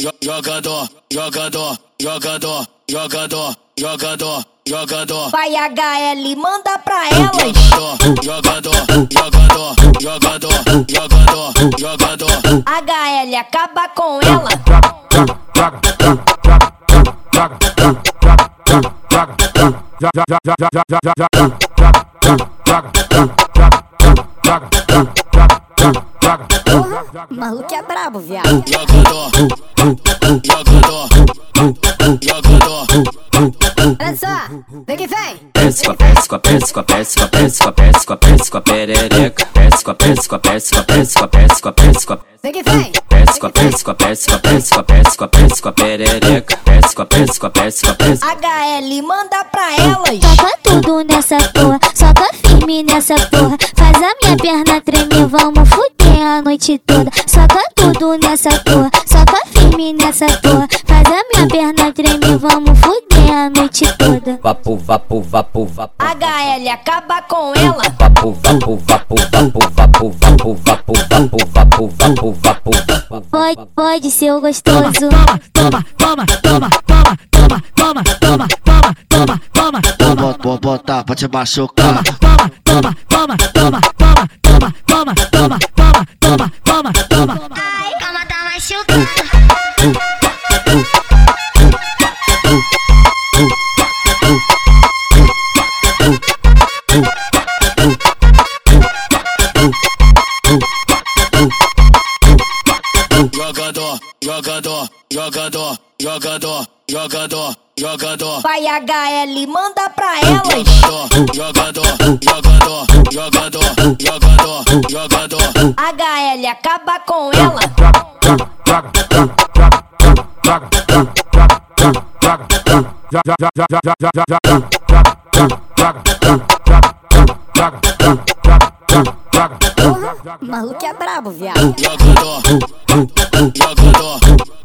jogador, jogador, jogador, jogador, jogador, jogador. Vai HL, manda pra elas. Jogador, jogador, jogador, jogador, jogador, jogador. HL, acaba com ela. O maluco é brabo, viado. Olha só, vem que vem. Desce com a desce com a desce com a desce com a desce com a desce com a desce com a perereca. Desce com a desce com a desce com a desce com a desce com a desce com a Vem que vem. Desce com a desce com a desce com a desce com a desce com a desce com a perereca. Desce com a desce com a desce com a desce. HL manda pra elas. Toca tudo nessa porra, soca firme nessa porra. Faz a minha perna tremer, vamos fugir a noite toda. Soca tudo nessa porra, soca firme nessa porra. Faz a minha perna tremer, vamos fuder a noite toda. Vapo, vapo, vapo, vapo. HL, acaba com ela. Vapo, vapo, vapo, vapo, vapo, vapo, vapo, vapo, vapo, vapo, vapo, vapo. Pode, pode ser o gostoso. toma, toma, toma, toma, toma, toma, toma, toma, toma, toma, toma, Vou botar pra te machucar. toma, toma, toma, toma, toma, toma, toma, toma, toma, toma, jogador, jogador, jogador, jogador. Vai HL, manda pra elas. Jogador, jogador, jogador, jogador, jogador, jogador. HL, acaba com ela. O maluco é brabo, viado. Jogador, jogador.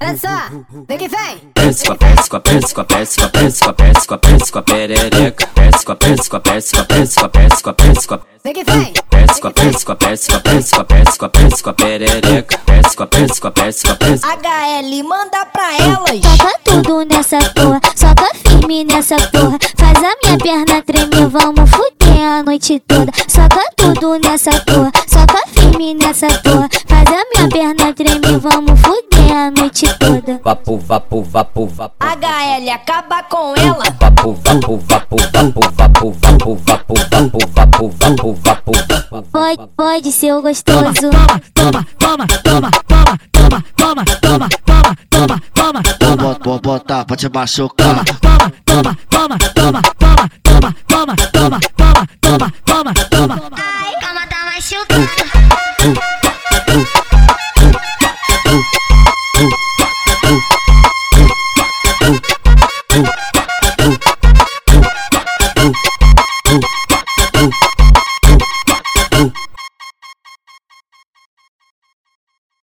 Olha só, que vem. Desce com a desce a desce a desce a desce a desce a desce a perereca. Desce a desce a desce a desce a desce a desce com a Vem que vem. Desce com a desce com a desce a desce a desce com a desce a perereca. Desce com a desce a desce a desce. HL manda pra elas. Toca tudo nessa porra, soca firme nessa porra. Faz a minha perna tremer, vamos fuder a noite toda. Soca tudo nessa porra, soca firme nessa porra. Usa minha perna treme, vamos foder a noite toda. Vapo, vapo, vapo, vapo. HL, acaba com ela. Vapo, vapo, vapo, vapo, vapo, vapo, vapo, vapo, vapo, vapo, vapo. Pode, pode ser o gostoso. Toma, toma, toma, toma, toma, toma, toma, toma, toma, toma, toma. Vou botar pra te machucar. Toma, toma, toma, toma, toma, toma, toma, toma, toma, toma, toma, toma. Ai, calma, tá machucando.